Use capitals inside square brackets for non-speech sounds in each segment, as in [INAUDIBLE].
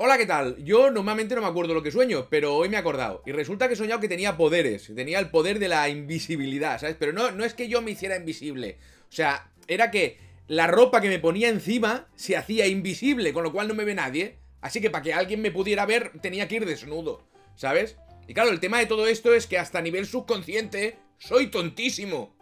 Hola, ¿qué tal? Yo normalmente no me acuerdo lo que sueño, pero hoy me he acordado. Y resulta que he soñado que tenía poderes, tenía el poder de la invisibilidad, ¿sabes? Pero no, no es que yo me hiciera invisible. O sea, era que la ropa que me ponía encima se hacía invisible, con lo cual no me ve nadie. Así que para que alguien me pudiera ver, tenía que ir desnudo, ¿sabes? Y claro, el tema de todo esto es que hasta nivel subconsciente soy tontísimo.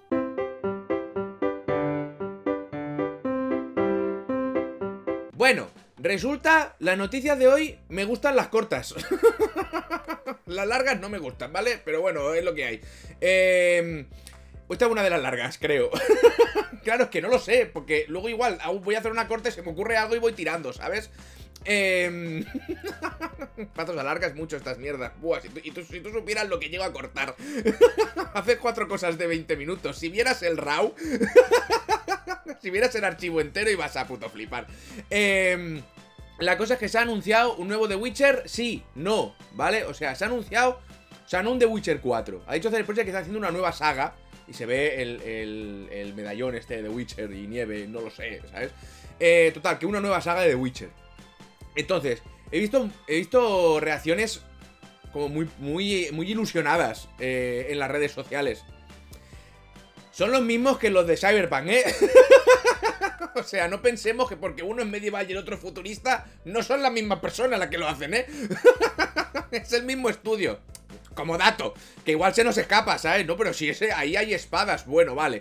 Bueno, Resulta, las noticias de hoy me gustan las cortas. [LAUGHS] las largas no me gustan, ¿vale? Pero bueno, es lo que hay. Eh, esta es una de las largas, creo. [LAUGHS] claro, es que no lo sé, porque luego igual voy a hacer una corte, se me ocurre algo y voy tirando, ¿sabes? Eh... [LAUGHS] Patos a largas mucho estas mierdas. Buah, si tú, tú supieras lo que llego a cortar. Haces cuatro cosas de 20 minutos. Si vieras el RAW... [LAUGHS] si vieras el archivo entero ibas a puto flipar. Eh... La cosa es que se ha anunciado un nuevo The Witcher, sí, no, ¿vale? O sea, se ha anunciado, o sea, no un The Witcher 4. Ha dicho Projekt que está haciendo una nueva saga y se ve el, el, medallón este de The Witcher y nieve, no lo sé, ¿sabes? Eh, total, que una nueva saga de The Witcher. Entonces, he visto, he visto reacciones como muy, muy, muy ilusionadas eh, en las redes sociales. Son los mismos que los de Cyberpunk, ¿eh? [LAUGHS] [LAUGHS] o sea, no pensemos que porque uno es medieval y el otro futurista, no son la misma persona la que lo hacen, ¿eh? [LAUGHS] es el mismo estudio. Como dato, que igual se nos escapa, ¿sabes? No, pero si ese, ahí hay espadas, bueno, vale.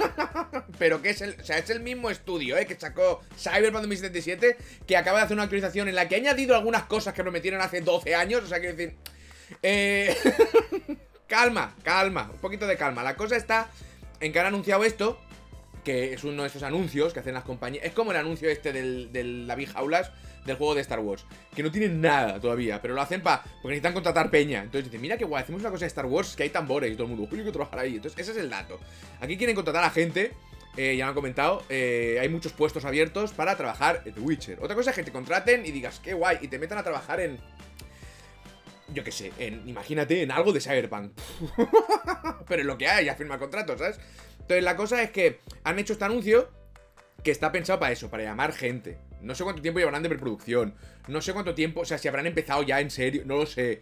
[LAUGHS] pero que es el, o sea, es el mismo estudio, ¿eh? Que sacó Cyberpunk 2077, que acaba de hacer una actualización en la que ha añadido algunas cosas que prometieron hace 12 años, o sea, quiero decir... Eh... calma, calma, un poquito de calma. La cosa está en que han anunciado esto, que es uno de esos anuncios que hacen las compañías. Es como el anuncio este del, del David Jaulas del juego de Star Wars, que no tienen nada todavía, pero lo hacen para porque necesitan contratar peña. Entonces dicen, mira que guay, hacemos una cosa de Star Wars que hay tambores y todo el mundo, uy, que trabajar ahí. Entonces, ese es el dato. Aquí quieren contratar a gente. Eh, ya me han comentado, eh, hay muchos puestos abiertos para trabajar en The Witcher. Otra cosa es que te contraten y digas, qué guay, y te metan a trabajar en yo qué sé, en, imagínate, en algo de Cyberpunk. [LAUGHS] Pero en lo que hay, ya firma contratos, ¿sabes? Entonces la cosa es que han hecho este anuncio que está pensado para eso, para llamar gente. No sé cuánto tiempo llevarán de preproducción. No sé cuánto tiempo, o sea, si habrán empezado ya en serio, no lo sé.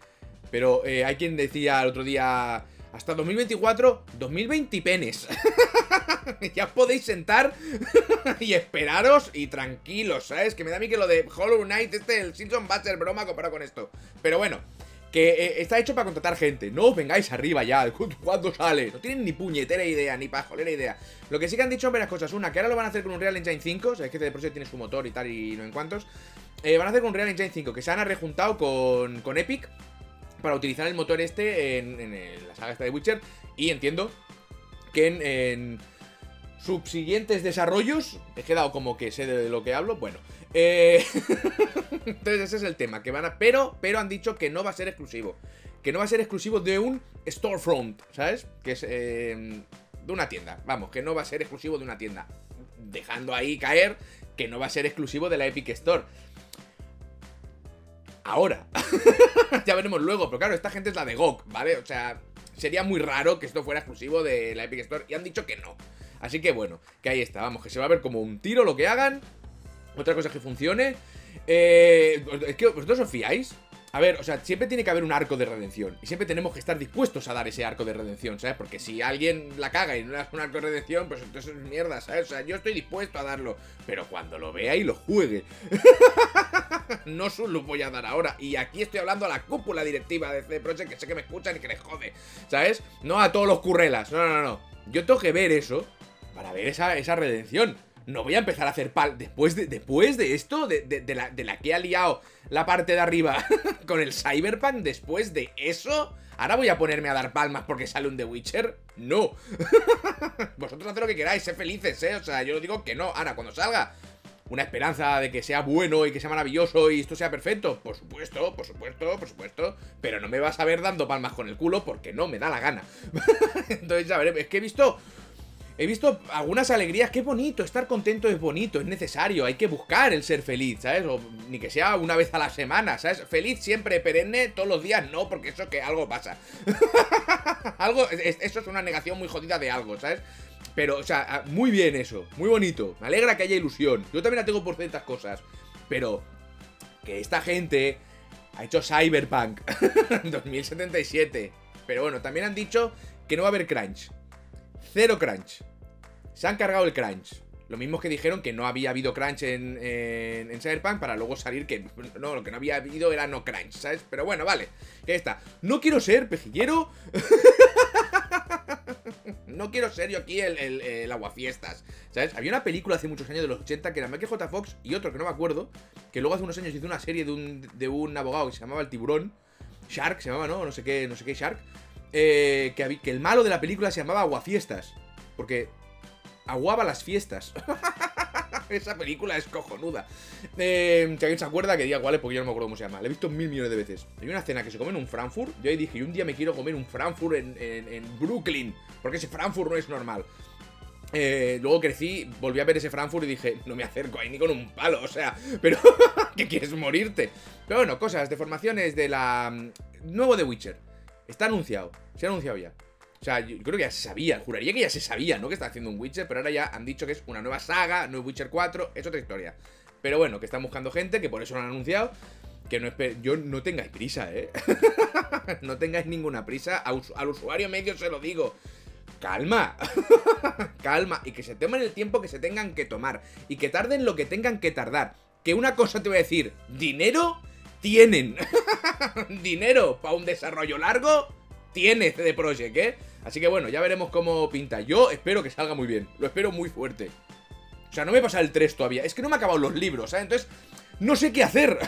Pero eh, hay quien decía el otro día, hasta 2024, 2020 penes. [LAUGHS] ya podéis sentar [LAUGHS] y esperaros y tranquilos, ¿sabes? Que me da a mí que lo de Hollow Knight, este, el Simpson va a ser broma comparado con esto. Pero bueno, que eh, está hecho para contratar gente. No os vengáis arriba ya. [LAUGHS] ¿Cuándo sale? No tienen ni puñetera idea, ni pajolera idea. Lo que sí que han dicho son varias cosas. Una, que ahora lo van a hacer con un Real Engine 5. O es que de por sí tiene su motor y tal y no en cuantos. Eh, van a hacer con un Real Engine 5 que se han rejuntado con, con Epic para utilizar el motor este en, la saga esta de Witcher. Y entiendo que en subsiguientes desarrollos, he quedado como que sé de lo que hablo, bueno. Eh, [LAUGHS] entonces ese es el tema, que van a... Pero, pero han dicho que no va a ser exclusivo. Que no va a ser exclusivo de un storefront, ¿sabes? Que es em, de una tienda. Vamos, que no va a ser exclusivo de una tienda. Dejando ahí caer que no va a ser exclusivo de la Epic Store. Ahora. [LAUGHS] ya veremos luego, pero claro, esta gente es la de GOG, ¿vale? O sea, sería muy raro que esto fuera exclusivo de la Epic Store y han dicho que no. Así que bueno, que ahí está, vamos, que se va a ver como un tiro lo que hagan. Otra cosa que funcione. Eh, es que vosotros os fiáis. A ver, o sea, siempre tiene que haber un arco de redención. Y siempre tenemos que estar dispuestos a dar ese arco de redención, ¿sabes? Porque si alguien la caga y no le un arco de redención, pues entonces es mierda, ¿sabes? O sea, yo estoy dispuesto a darlo. Pero cuando lo vea y lo juegue. [LAUGHS] no solo lo voy a dar ahora. Y aquí estoy hablando a la cúpula directiva de CD Projekt, que sé que me escuchan y que les jode, ¿sabes? No a todos los currelas. No, no, no. Yo tengo que ver eso para ver esa, esa redención. No voy a empezar a hacer pal. Después de, después de esto, de, la, de la que ha liado la parte de arriba [LAUGHS] con el Cyberpunk, después de eso, ¿ahora voy a ponerme a dar palmas porque sale un The Witcher? No. [LAUGHS] Vosotros haced lo que queráis, sé felices, ¿eh? O sea, yo digo que no. Ahora, cuando salga una esperanza de que sea bueno y que sea maravilloso y esto sea perfecto. Por supuesto, por supuesto, por supuesto. Pero no me vas a ver dando palmas con el culo porque no me da la gana. [LAUGHS] Entonces, ya veré. Es que he visto He visto algunas alegrías, qué bonito, estar contento es bonito, es necesario, hay que buscar el ser feliz, ¿sabes? O ni que sea una vez a la semana, ¿sabes? Feliz siempre, perenne, todos los días, no, porque eso que algo pasa. [LAUGHS] algo, eso es una negación muy jodida de algo, ¿sabes? Pero, o sea, muy bien eso, muy bonito, me alegra que haya ilusión. Yo también la tengo por ciertas cosas, pero que esta gente ha hecho Cyberpunk [LAUGHS] 2077. Pero bueno, también han dicho que no va a haber crunch. Cero crunch. Se han cargado el crunch. Lo mismo que dijeron que no había habido crunch en, en, Cyberpunk para luego salir que no, lo que no había habido era no crunch, ¿sabes? Pero bueno, vale, que está. No quiero ser pejillero. [LAUGHS] no quiero ser yo aquí el, el, aguafiestas, ¿sabes? Había una película hace muchos años de los 80 que era Michael J. Fox y otro que no me acuerdo, que luego hace unos años hizo una serie de un, de un abogado que se llamaba El Tiburón. Shark se llamaba, ¿no? No sé qué, no sé qué Shark. Eh, que, que el malo de la película se llamaba Aguafiestas. Porque aguaba las fiestas. [LAUGHS] Esa película es cojonuda. Eh, si alguien se acuerda, que diga cuál es, porque yo no me acuerdo cómo se llama. La he visto mil millones de veces. Hay una cena que se come en un Frankfurt. Yo ahí dije, y un día me quiero comer un Frankfurt en, Brooklyn. Porque ese Frankfurt no es normal. Eh, luego crecí, volví a ver ese Frankfurt y dije, no me acerco ahí ni con un palo, o sea, [LAUGHS] pero ¿qué quieres morirte? Pero bueno, cosas de formaciones de la... Mm, nuevo de Witcher. Está anunciado, se ha anunciado ya. O sea, yo creo que ya se sabía, juraría que ya se sabía, ¿no? Que está haciendo un Witcher, pero ahora ya han dicho que es una nueva saga, no es Witcher 4, es otra historia. Pero bueno, que están buscando gente, que por eso lo han anunciado. Que no yo no tengáis prisa, ¿eh? [LAUGHS] no tengáis ninguna prisa. Al usuario medio se lo digo. Calma, [LAUGHS] calma. Y que se tomen el tiempo que se tengan que tomar. Y que tarden lo que tengan que tardar. Que una cosa te voy a decir, dinero tienen. [LAUGHS] dinero para un desarrollo largo tiene CD Projekt, ¿eh? Así que bueno, ya veremos cómo pinta. Yo espero que salga muy bien. Lo espero muy fuerte. O sea, no me pasa el 3 todavía. Es que no me han acabado los libros, ¿sabes? Entonces, no sé qué hacer.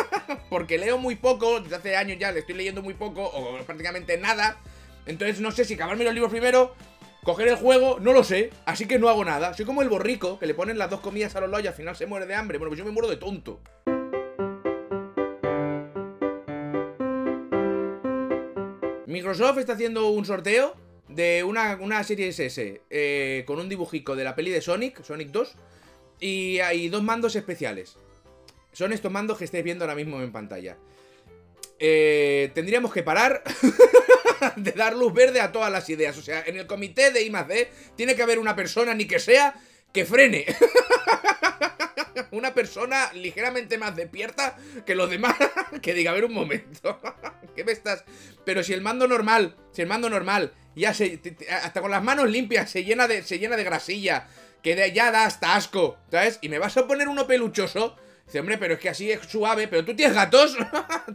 [LAUGHS] Porque leo muy poco. Desde hace años ya le estoy leyendo muy poco. O prácticamente nada. Entonces, no sé si acabarme los libros primero. Coger el juego, no lo sé, así que no hago nada. Soy como el borrico que le ponen las dos comidas a los loyos y al final se muere de hambre. Bueno, pues yo me muero de tonto. Microsoft está haciendo un sorteo de una, una serie S eh, con un dibujico de la peli de Sonic, Sonic 2, y hay dos mandos especiales. Son estos mandos que estáis viendo ahora mismo en pantalla. Eh, tendríamos que parar [LAUGHS] de dar luz verde a todas las ideas. O sea, en el comité de I tiene que haber una persona, ni que sea, que frene. [LAUGHS] [LAUGHS] una persona ligeramente más despierta que los demás [LAUGHS] que diga, a ver un momento, [LAUGHS] ¿qué me estás...? Pero si el mando normal, si el mando normal, ya se... hasta con las manos limpias se llena de, se llena de grasilla, que ya da hasta asco, ¿sabes? Y me vas a poner uno peluchoso... Dice, hombre, pero es que así es suave, pero tú tienes gatos,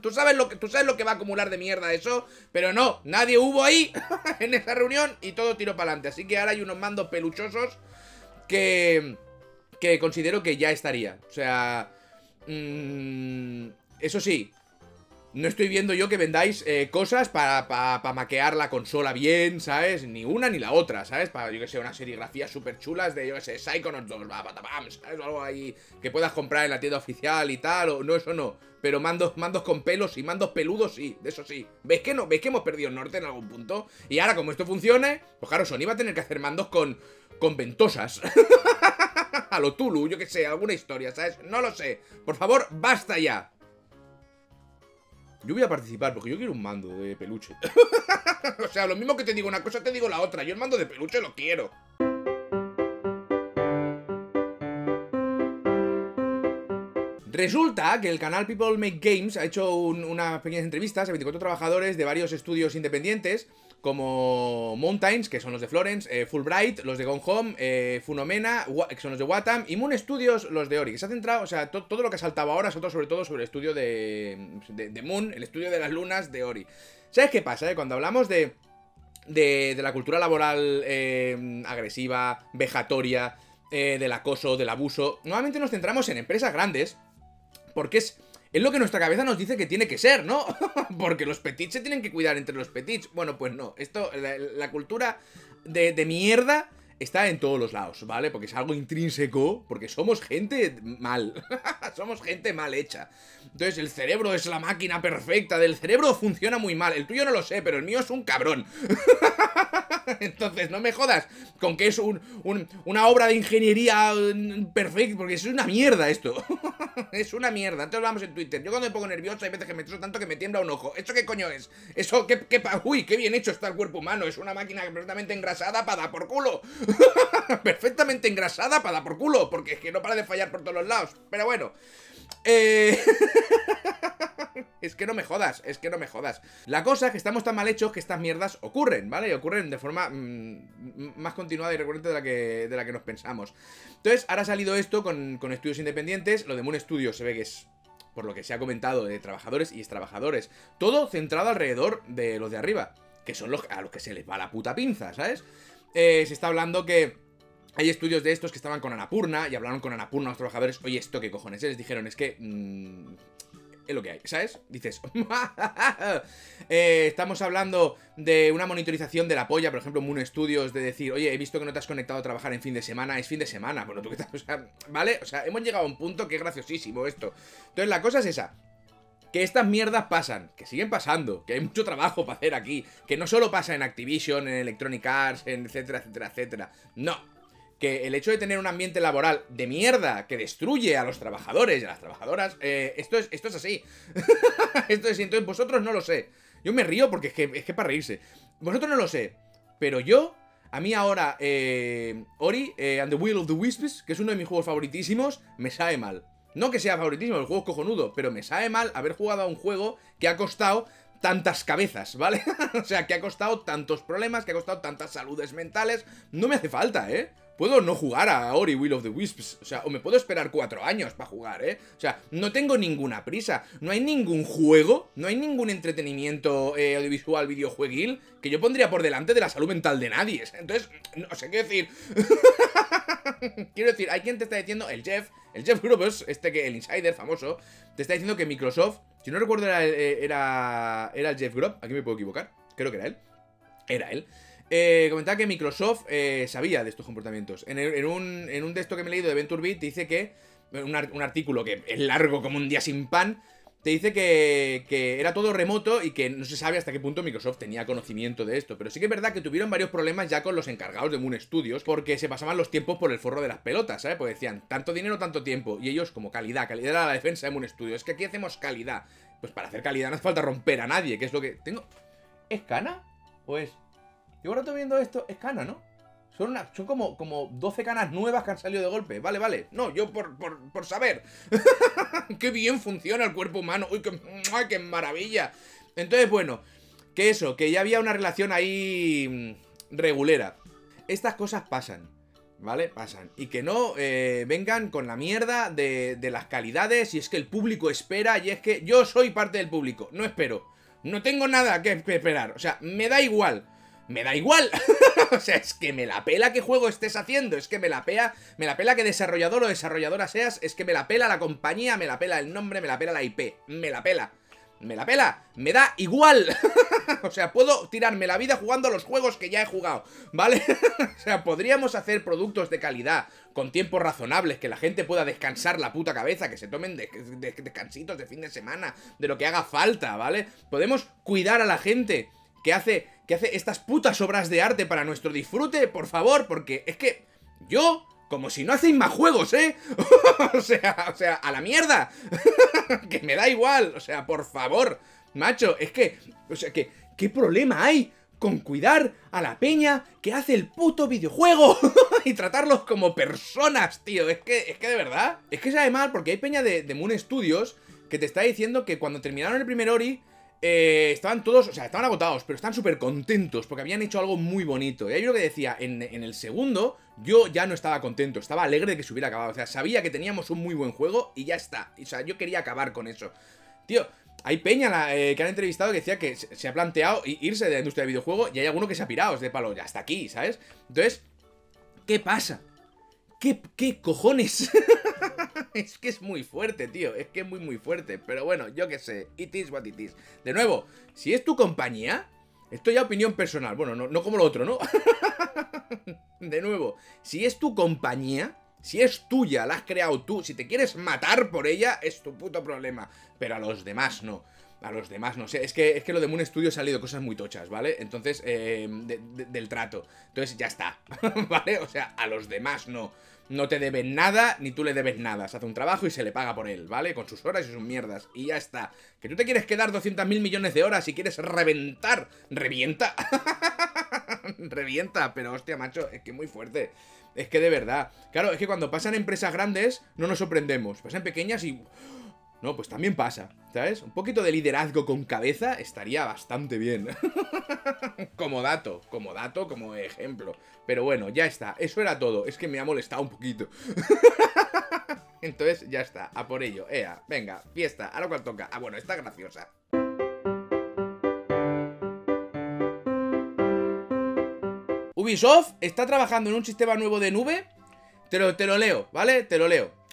¿Tú, sabes lo que, tú sabes lo que va a acumular de mierda eso, pero no, nadie hubo ahí en esa reunión y todo tiro para adelante. Así que ahora hay unos mandos peluchosos que que considero que ya estaría. O sea, mmm, eso sí, no estoy viendo yo que vendáis eh, cosas para pa, maquear la consola bien, ¿sabes? Ni una ni la otra, ¿sabes? Para, yo que sé, una serigrafía súper chulas de, yo que sé, Psychonauts 2, ¿sabes? O algo ahí que puedas comprar en la tienda oficial y tal, o no, eso no. Pero mandos, mandos con pelos y mandos peludos, sí, de eso sí. ¿Veis que no? ¿Veis que hemos perdido el norte en algún punto? Y ahora, como esto funcione, pues claro, Sony va a tener que hacer mandos con, con ventosas. [LAUGHS] [LAUGHS] a lo Tulu, yo que sé, alguna historia, ¿sabes? No lo sé. Por favor, basta ya. Yo voy a participar porque yo quiero un mando de peluche. [LAUGHS] o sea, lo mismo que te digo una cosa, te digo la otra. Yo el mando de peluche lo quiero. Resulta que el canal People Make Games ha hecho unas pequeñas entrevistas a 24 trabajadores de varios estudios independientes como Mountains, que son los de Florence, eh, Fulbright, los de Gone Home, eh, Funomena, que son los de Watam, y Moon Studios, los de Ori, que se ha centrado, o sea, todo lo que ha saltado ahora, saltado sobre todo sobre el estudio de, de, Moon, el estudio de las lunas de Ori. ¿Sabes qué pasa? Eh? Cuando hablamos de, de, la cultura laboral agresiva, vejatoria, del acoso, del abuso, normalmente nos centramos en empresas grandes, porque es es lo que nuestra cabeza nos dice que tiene que ser, ¿no? [LAUGHS] Porque los petits se tienen que cuidar entre los petits. Bueno, pues no. Esto, la, cultura de, mierda está en todos los lados, ¿vale? Porque es algo intrínseco, porque somos gente mal, [LAUGHS] somos gente mal hecha. Entonces el cerebro es la máquina perfecta, del cerebro funciona muy mal, el tuyo no lo sé, pero el mío es un cabrón. [LAUGHS] Entonces no me jodas con que es un, una obra de ingeniería mm, perfecta, porque es una mierda esto. [LAUGHS] es una mierda. Antes hablamos en Twitter. Yo cuando me pongo nervioso hay veces que me estreso tanto que me tiembla un ojo. ¿Eso qué coño es? Eso, qué, qué Uy, qué bien hecho está el cuerpo humano. Es una máquina perfectamente engrasada para dar por culo. [LAUGHS] perfectamente engrasada para dar por culo. Porque es que no para de fallar por todos los lados. Pero bueno. Eh... [LAUGHS] es que no me jodas, es que no me jodas. La cosa es que estamos tan mal hechos que estas mierdas ocurren, ¿vale? Y ocurren de forma mm, más continuada y recurrente de la, que, de la que nos pensamos. Entonces, ahora ha salido esto con, estudios independientes. Lo de Moon Studios se ve que es por lo que se ha comentado, de trabajadores y trabajadores. Todo centrado alrededor de los de arriba, que son los a los que se les va la puta pinza, ¿sabes? Eh, se está hablando que hay estudios de estos que estaban con Anapurna y hablaron con Anapurna los trabajadores. Oye, ¿esto qué cojones? Les dijeron, es que... Mm, es lo que hay, ¿sabes? Dices, [LAUGHS] eh, estamos hablando de una monitorización de la polla, por ejemplo, Moon Studios, de decir, oye, he visto que no te has conectado a trabajar en fin de semana, es fin de semana, bueno, tú qué tal, [LAUGHS] o sea, ¿vale? O sea, hemos llegado a un punto que es graciosísimo esto. Entonces, la cosa es esa. Que estas mierdas pasan, que siguen pasando, que hay mucho trabajo para hacer aquí, que no solo pasa en Activision, en Electronic Arts, en etcétera, etcétera, etcétera. No, que el hecho de tener un ambiente laboral de mierda que destruye a los trabajadores y a las trabajadoras, eh, esto, es, esto es así. [LAUGHS] esto es, entonces vosotros no lo sé. Yo me río porque es que, es que para reírse. Vosotros no lo sé, pero yo, a mí ahora, eh, Ori eh, and the Will of the Wisps, que es uno de mis juegos favoritísimos, me sabe mal. No que sea favoritísimo, el juego es cojonudo, pero me sabe mal haber jugado a un juego que ha costado tantas cabezas, ¿vale? [LAUGHS] o sea, que ha costado tantos problemas, que ha costado tantas saludes mentales. No me hace falta, ¿eh? Puedo no jugar a Ori Will of the Wisps, o sea, o me puedo esperar cuatro años para jugar, ¿eh? O sea, no tengo ninguna prisa, no hay ningún juego, no hay ningún entretenimiento eh, audiovisual videojueguil que yo pondría por delante de la salud mental de nadie. [LAUGHS] Entonces, no sé qué decir. [LAUGHS] Quiero decir, hay quien te está diciendo, el Jeff, el Jeff Grubbs, este que, el insider famoso, te está diciendo que Microsoft, si no recuerdo era, eh, era, era el Jeff Grubb, aquí me puedo equivocar, creo que era él, era él. Eh, comentaba que Microsoft eh, sabía de estos comportamientos. En, un, en un estos que me he leído de VentureBeat dice que, un, artículo que es largo como un día sin pan, te dice que, que, era todo remoto y que no se sabe hasta qué punto Microsoft tenía conocimiento de esto. Pero sí que es verdad que tuvieron varios problemas ya con los encargados de Moon Studios porque se pasaban los tiempos por el forro de las pelotas, ¿sabes? Porque decían, tanto dinero, tanto tiempo. Y ellos como calidad, calidad era la defensa de Moon Studios. Es que aquí hacemos calidad. Pues para hacer calidad no hace falta romper a nadie, que es lo que... ¿Tengo... ¿Es cana? ¿O es...? Yo ahora estoy viendo esto, es cana, ¿no? Son, como, como 12 canas nuevas que han salido de golpe. Vale, vale. No, yo por, por, saber. [LAUGHS] qué bien funciona el cuerpo humano. Uy, qué, qué maravilla. Entonces, bueno, que eso, que ya había una relación ahí mm, regulera. Estas cosas pasan. ¿Vale? Pasan. Y que no eh, vengan con la mierda de, de las calidades y es que el público espera y es que yo soy parte del público. No espero. No tengo nada que esperar. O sea, me da igual me da igual. [LAUGHS] o sea, es que me la pela qué juego estés haciendo, es que me la pela, me la pela que desarrollador o desarrolladora seas, es que me la pela la compañía, me la pela el nombre, me la pela la IP, me la pela. Me la pela, me da igual. [LAUGHS] o sea, puedo tirarme la vida jugando los juegos que ya he jugado, ¿vale? [LAUGHS] o sea, podríamos hacer productos de calidad, con tiempos razonables, que la gente pueda descansar la puta cabeza, que se tomen descansitos de fin de semana, de lo que haga falta, ¿vale? Podemos cuidar a la gente que hace, que hace estas putas obras de arte para nuestro disfrute, por favor, porque es que yo, como si no hacéis más juegos, ¿eh? [LAUGHS] o sea, o sea, a la mierda. [LAUGHS] que me da igual, o sea, por favor, macho, es que, o sea, que, ¿qué problema hay? con cuidar a la peña que hace el puto videojuego [LAUGHS] y tratarlos como personas, tío. Es que, es que de verdad, es que sabe mal porque hay peña de, de Moon Studios que te está diciendo que cuando terminaron el primer Ori eh, estaban todos, o sea, estaban agotados, pero están súper contentos porque habían hecho algo muy bonito. Y ahí lo que decía, en, el segundo, yo ya no estaba contento, estaba alegre de que se hubiera acabado. O sea, sabía que teníamos un muy buen juego y ya está. O sea, yo quería acabar con eso. Tío, hay peña eh, que han entrevistado que decía que se, ha planteado irse de la industria de videojuego y hay alguno que se ha pirado, es de palo, ya hasta aquí, ¿sabes? Entonces, ¿qué pasa? ¿Qué, cojones? [LAUGHS] es que es muy fuerte, tío. Es que es muy, muy fuerte. Pero bueno, yo qué sé. It is what it is. De nuevo, si es tu compañía, esto ya opinión personal. Bueno, no, no como lo otro, ¿no? [LAUGHS] de nuevo, si es tu compañía, si es tuya, la has creado tú, si te quieres matar por ella, es tu puto problema. Pero a los demás no. A los demás no sé. Es que, es que lo de Moon Studio ha salido cosas muy tochas, ¿vale? Entonces, eh, del trato. Entonces ya está, [LAUGHS] ¿vale? O sea, a los demás no. No te deben nada, ni tú le debes nada. Se hace un trabajo y se le paga por él, ¿vale? Con sus horas y sus mierdas. Y ya está. Que tú te quieres quedar 200 mil millones de horas y quieres reventar. ¡Revienta! [LAUGHS] Revienta, pero hostia, macho, es que muy fuerte. Es que de verdad. Claro, es que cuando pasan empresas grandes no nos sorprendemos. Pasan pequeñas y... No, pues también pasa, ¿sabes? Un poquito de liderazgo con cabeza estaría bastante bien. [LAUGHS] como dato, como dato, como ejemplo. Pero bueno, ya está, eso era todo. Es que me ha molestado un poquito. [LAUGHS] Entonces, ya está, a por ello. Ea, venga, fiesta, ahora cual toca. Ah, bueno, está graciosa. Ubisoft está trabajando en un sistema nuevo de nube. Te lo, te lo leo, ¿vale? Te lo leo.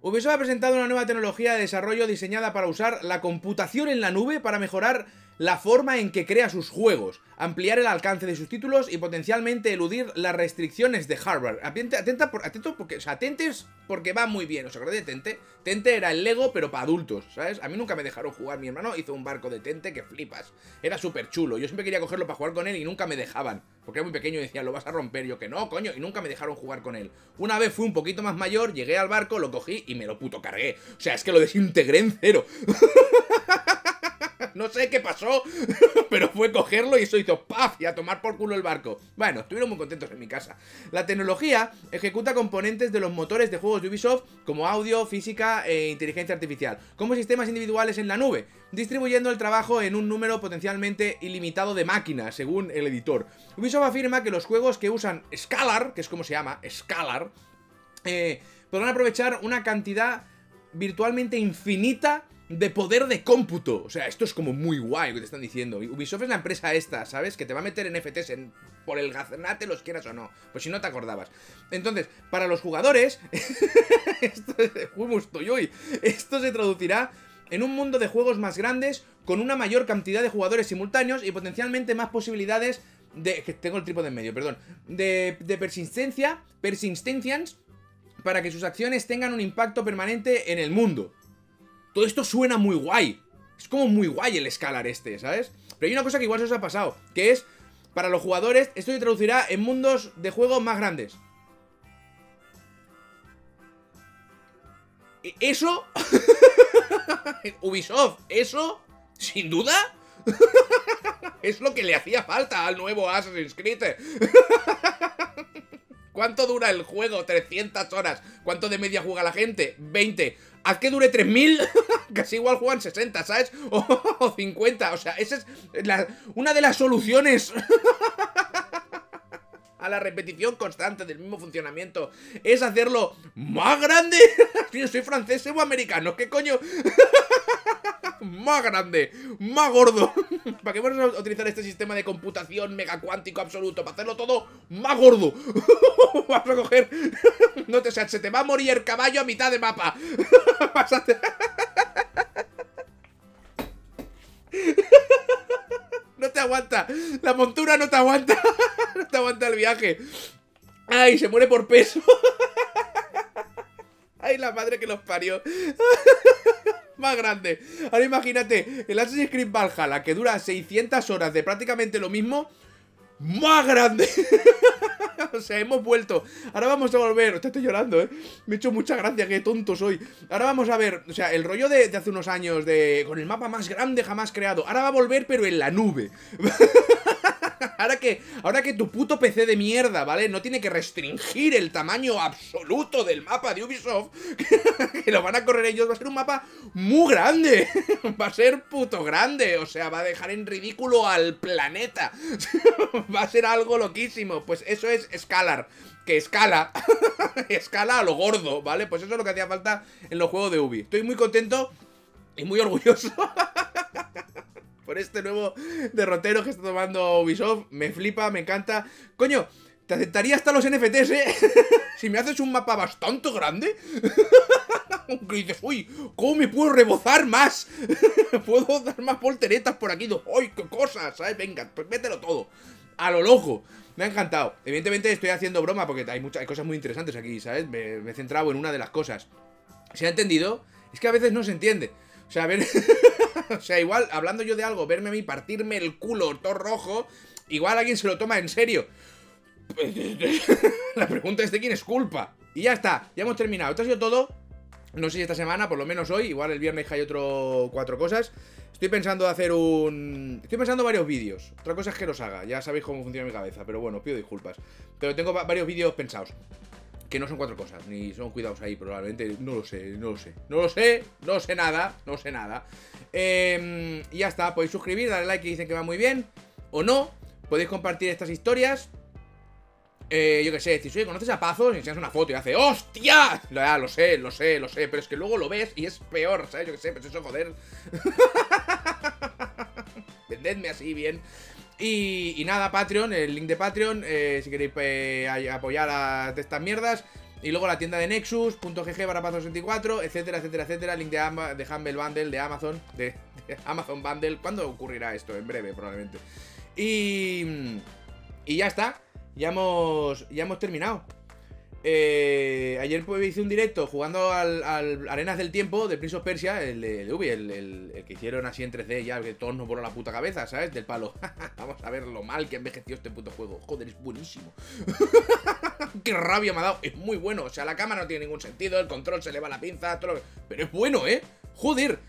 Ubisoft ha presentado una nueva tecnología de desarrollo diseñada para usar la computación en la nube para mejorar la forma en que crea sus juegos, ampliar el alcance de sus títulos y potencialmente eludir las restricciones de hardware. Atenta, atento porque, o sea, atentes porque va muy bien. ¿Os acordáis de Tente? Tente era el Lego, pero para adultos, ¿sabes? A mí nunca me dejaron jugar. Mi hermano hizo un barco de Tente que flipas. Era súper chulo. Yo siempre quería cogerlo para jugar con él y nunca me dejaban. Porque era muy pequeño y decían, lo vas a romper. Yo que no, coño. Y nunca me dejaron jugar con él. Una vez fui un poquito más mayor, llegué al barco, lo cogí y me lo puto cargué. O sea, es que lo desintegré en cero. [LAUGHS] no sé qué pasó, [LAUGHS] pero fue cogerlo y eso hizo ¡paf! y a tomar por culo el barco. Bueno, estuvieron muy contentos en mi casa. La tecnología ejecuta componentes de los motores de juegos de Ubisoft como audio, física e inteligencia artificial, como sistemas individuales en la nube, distribuyendo el trabajo en un número potencialmente ilimitado de máquinas, según el editor. Ubisoft afirma que los juegos que usan Scalar, que es como se llama, Scalar, eh, podrán aprovechar una cantidad virtualmente infinita de poder de cómputo. O sea, esto es como muy guay lo que te están diciendo. Ubisoft es la empresa esta, ¿sabes? Que te va a meter NFTs en, por el gaznate, los quieras o no. Pues si no te acordabas. Entonces, para los jugadores, [LAUGHS] esto, esto se traducirá en un mundo de juegos más grandes, con una mayor cantidad de jugadores simultáneos y potencialmente más posibilidades de... que tengo el trípode en medio, perdón. De, de persistencia, persistencias, para que sus acciones tengan un impacto permanente en el mundo. Todo esto suena muy guay. Es como muy guay el escalar este, ¿sabes? Pero hay una cosa que igual se os ha pasado, que es, para los jugadores, esto se traducirá en mundos de juego más grandes. E, ¿Eso? [LAUGHS] Ubisoft, ¿eso? ¿Sin duda? [LAUGHS] es lo que le hacía falta al nuevo Assassin's Creed. [LAUGHS] ¿Cuánto dura el juego? 300 horas. ¿Cuánto de media juega la gente? 20 haz que dure 3000, [LAUGHS] casi igual juegan 60, ¿sabes? [LAUGHS] O, 50, o sea, esa es una de las soluciones [LAUGHS] a la repetición constante del mismo funcionamiento es hacerlo más grande. Soy francés o americano, ¿qué coño? más grande, más gordo. ¿Para qué vamos a utilizar este sistema de computación mega cuántico absoluto? Para hacerlo todo más gordo. Vamos a coger. No te, o sea, se te va a morir el caballo a mitad de mapa. [LAUGHS] No te aguanta. La montura no te aguanta. [LAUGHS] No te aguanta el viaje. Ay, se muere por peso. [LAUGHS] Ay, la madre que los parió más grande. Ahora imagínate, el Assassin's Creed Valhalla, que dura 600 horas de prácticamente lo mismo, más grande. [LAUGHS] o sea, hemos vuelto. Ahora vamos a volver. Te estoy llorando, ¿eh? Me he hecho mucha gracia, qué tonto soy. Ahora vamos a ver, o sea, el rollo de, de hace unos años, de con el mapa más grande jamás creado. Ahora va a volver, pero en la nube. [LAUGHS] [LAUGHS] ahora que, ahora que tu puto PC de mierda, ¿vale? No tiene que restringir el tamaño absoluto del mapa de Ubisoft, [LAUGHS] que lo van a correr ellos, va a ser un mapa muy grande. [LAUGHS] va a ser puto grande, o sea, va a dejar en ridículo al planeta. va a ser algo loquísimo. Pues eso es Scalar, que escala, escala a lo gordo, ¿vale? Pues eso es lo que hacía falta en los juegos de Ubi. Estoy muy contento y muy orgulloso por este nuevo derrotero que está tomando Ubisoft. Me flipa, me encanta. Coño, te aceptaría hasta los NFTs, ¿eh? [LAUGHS] si me haces un mapa bastante grande. [LAUGHS] que dices, uy, ¿cómo me puedo rebozar más? [LAUGHS] puedo dar más volteretas por aquí. ¡Uy, qué cosas! ¿Sabes? Venga, pues mételo todo. A lo loco. Me ha encantado. Evidentemente estoy haciendo broma porque hay, muchas, cosas muy interesantes aquí, ¿sabes? Me, me he centrado en una de las cosas. ¿Se ha entendido? Es que a veces no se entiende. O sea, a ver... [LAUGHS] o sea, igual, hablando yo de algo, verme a mí partirme el culo todo rojo, igual alguien se lo toma en serio. [LAUGHS] La pregunta es de quién es culpa. Y ya está, ya hemos terminado. Esto ha sido todo. No sé si esta semana, por lo menos hoy, igual el viernes hay otro cuatro cosas. Estoy pensando hacer un... Estoy pensando varios vídeos. Otra cosa es que los haga. Ya sabéis cómo funciona mi cabeza. Pero bueno, pido disculpas. Pero tengo varios vídeos pensados. Que no son cuatro cosas. Ni son cuidados ahí, probablemente. No lo sé, no lo sé. No lo sé. No sé nada. No sé nada. Eh, y ya está. Podéis suscribir, darle like y dicen que va muy bien. O no. Podéis compartir estas historias. Eh, yo qué sé, si conoces a Pazos y enseñas una foto y hace ¡Hostia! Ya, lo sé, lo sé, lo sé, pero es que luego lo ves y es peor, ¿sabes? Yo qué sé, pues eso, joder. [LAUGHS] Vendedme así bien. Y, nada, Patreon, el link de Patreon, eh, si queréis eh, apoyar a estas mierdas. Y luego la tienda de Nexus.gg para Pazos 24, etcétera, etcétera, etcétera. Link de, de Humble Bundle, de Amazon, de, Amazon Bundle. ¿Cuándo ocurrirá esto? En breve, probablemente. Y, y ya está ya hemos, ya hemos terminado. Eh, ayer pues, hice un directo jugando al, Arenas del Tiempo de Prince of Persia, el de, Ubi, el, que hicieron así en 3D ya, que todos nos voló la puta cabeza, ¿sabes? Del palo. [LAUGHS] Vamos a ver lo mal que envejeció este puto juego. Joder, es buenísimo. [LAUGHS] Qué rabia me ha dado. Es muy bueno. O sea, la cámara no tiene ningún sentido, el control se le va la pinza, todo lo Pero es bueno, ¿eh? Joder.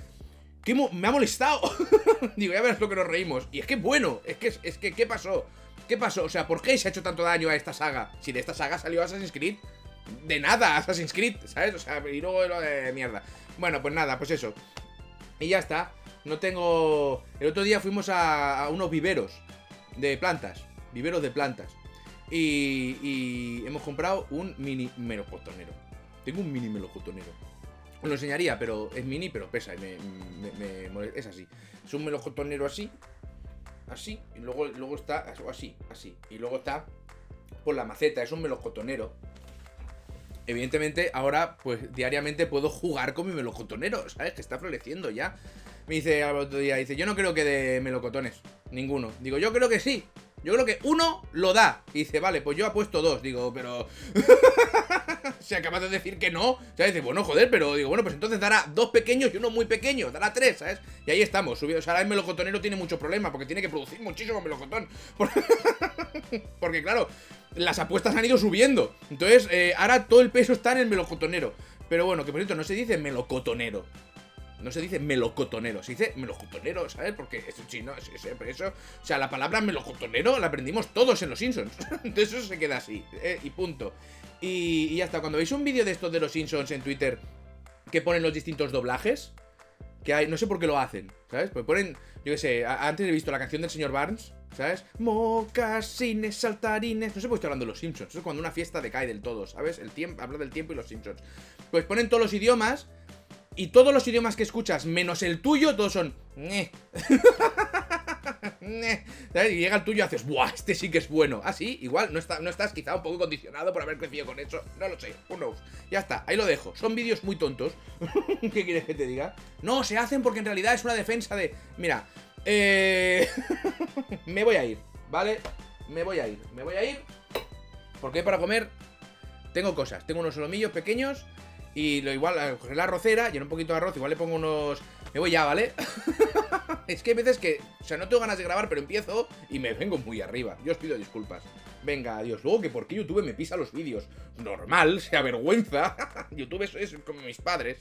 Que me ha molestado. [LAUGHS] Digo, ya verás lo que nos reímos. Y es que es bueno. Es que, es que, ¿qué pasó? ¿Qué pasó? O sea, ¿por qué se ha hecho tanto daño a esta saga? Si de esta saga salió Assassin's Creed. De nada, Assassin's Creed, ¿sabes? O sea, y luego lo de mierda. Bueno, pues nada, pues eso. Y ya está. No tengo... El otro día fuimos a, unos viveros de plantas. Viveros de plantas. Y, y hemos comprado un mini melocotonero. Tengo un mini melocotonero. Os lo enseñaría, pero es mini, pero pesa. me, es así. Es un melocotonero así así, y luego, luego está así, así, y luego está por la maceta, es un melocotonero. Evidentemente, ahora, pues diariamente puedo jugar con mi melocotonero, ¿sabes? Que está floreciendo ya. Me dice al otro día, dice, yo no creo que de melocotones, ninguno. Digo, yo creo que sí, yo creo que uno lo da. Y dice, vale, pues yo apuesto dos. Digo, pero. Se acaba de decir que no. Sea, dice, bueno, joder, pero digo, bueno, pues entonces dará dos pequeños y uno muy pequeño. Dará tres, ¿sabes? Y ahí estamos. Subido. O sea, ahora el melocotonero tiene mucho problema porque tiene que producir muchísimo melocotón. [LAUGHS] Porque, claro, las apuestas han ido subiendo. Entonces, eh, ahora todo el peso está en el melocotonero. Pero bueno, que por cierto, no se dice melocotonero. No se dice melocotonero, se dice melocotonero, ¿sabes? Porque es chino, es, eso. O sea, la palabra melocotonero la aprendimos todos en los Simpsons. [LAUGHS] Entonces eso se queda así, eh, y punto. Y, y hasta cuando veis un vídeo de estos de los Simpsons en Twitter que ponen los distintos doblajes, que hay, no sé por qué lo hacen, ¿sabes? Pues ponen, yo qué sé, antes he visto la canción del señor Barnes, ¿sabes? Mocasines, saltarines, no sé por qué estoy hablando de los Simpsons, eso es cuando una fiesta decae del todo, ¿sabes? El tiempo, habla del tiempo y los Simpsons. Pues ponen todos los idiomas y todos los idiomas que escuchas, menos el tuyo, todos son... [LAUGHS] Y llega el tuyo y haces, ¡buah! Este sí que es bueno. Ah, sí, igual, no, está, no estás quizá un poco condicionado por haber crecido con eso. No lo sé, who knows. Ya está, ahí lo dejo. Son vídeos muy tontos. [LAUGHS] ¿Qué quieres que te diga? No, se hacen porque en realidad es una defensa de. Mira, eh. [LAUGHS] me voy a ir, ¿vale? Me voy a ir, me voy a ir. Porque para comer tengo cosas. Tengo unos solomillos pequeños y lo igual, coger la arrocera, lleno un poquito de arroz, igual le pongo unos... Me voy ya, ¿vale? [LAUGHS] es que hay veces que, o sea, no tengo ganas de grabar, pero empiezo y me vengo muy arriba. Yo os pido disculpas. Venga, adiós. Luego que por qué YouTube me pisa los vídeos. Normal, se avergüenza. [LAUGHS] YouTube es como mis padres.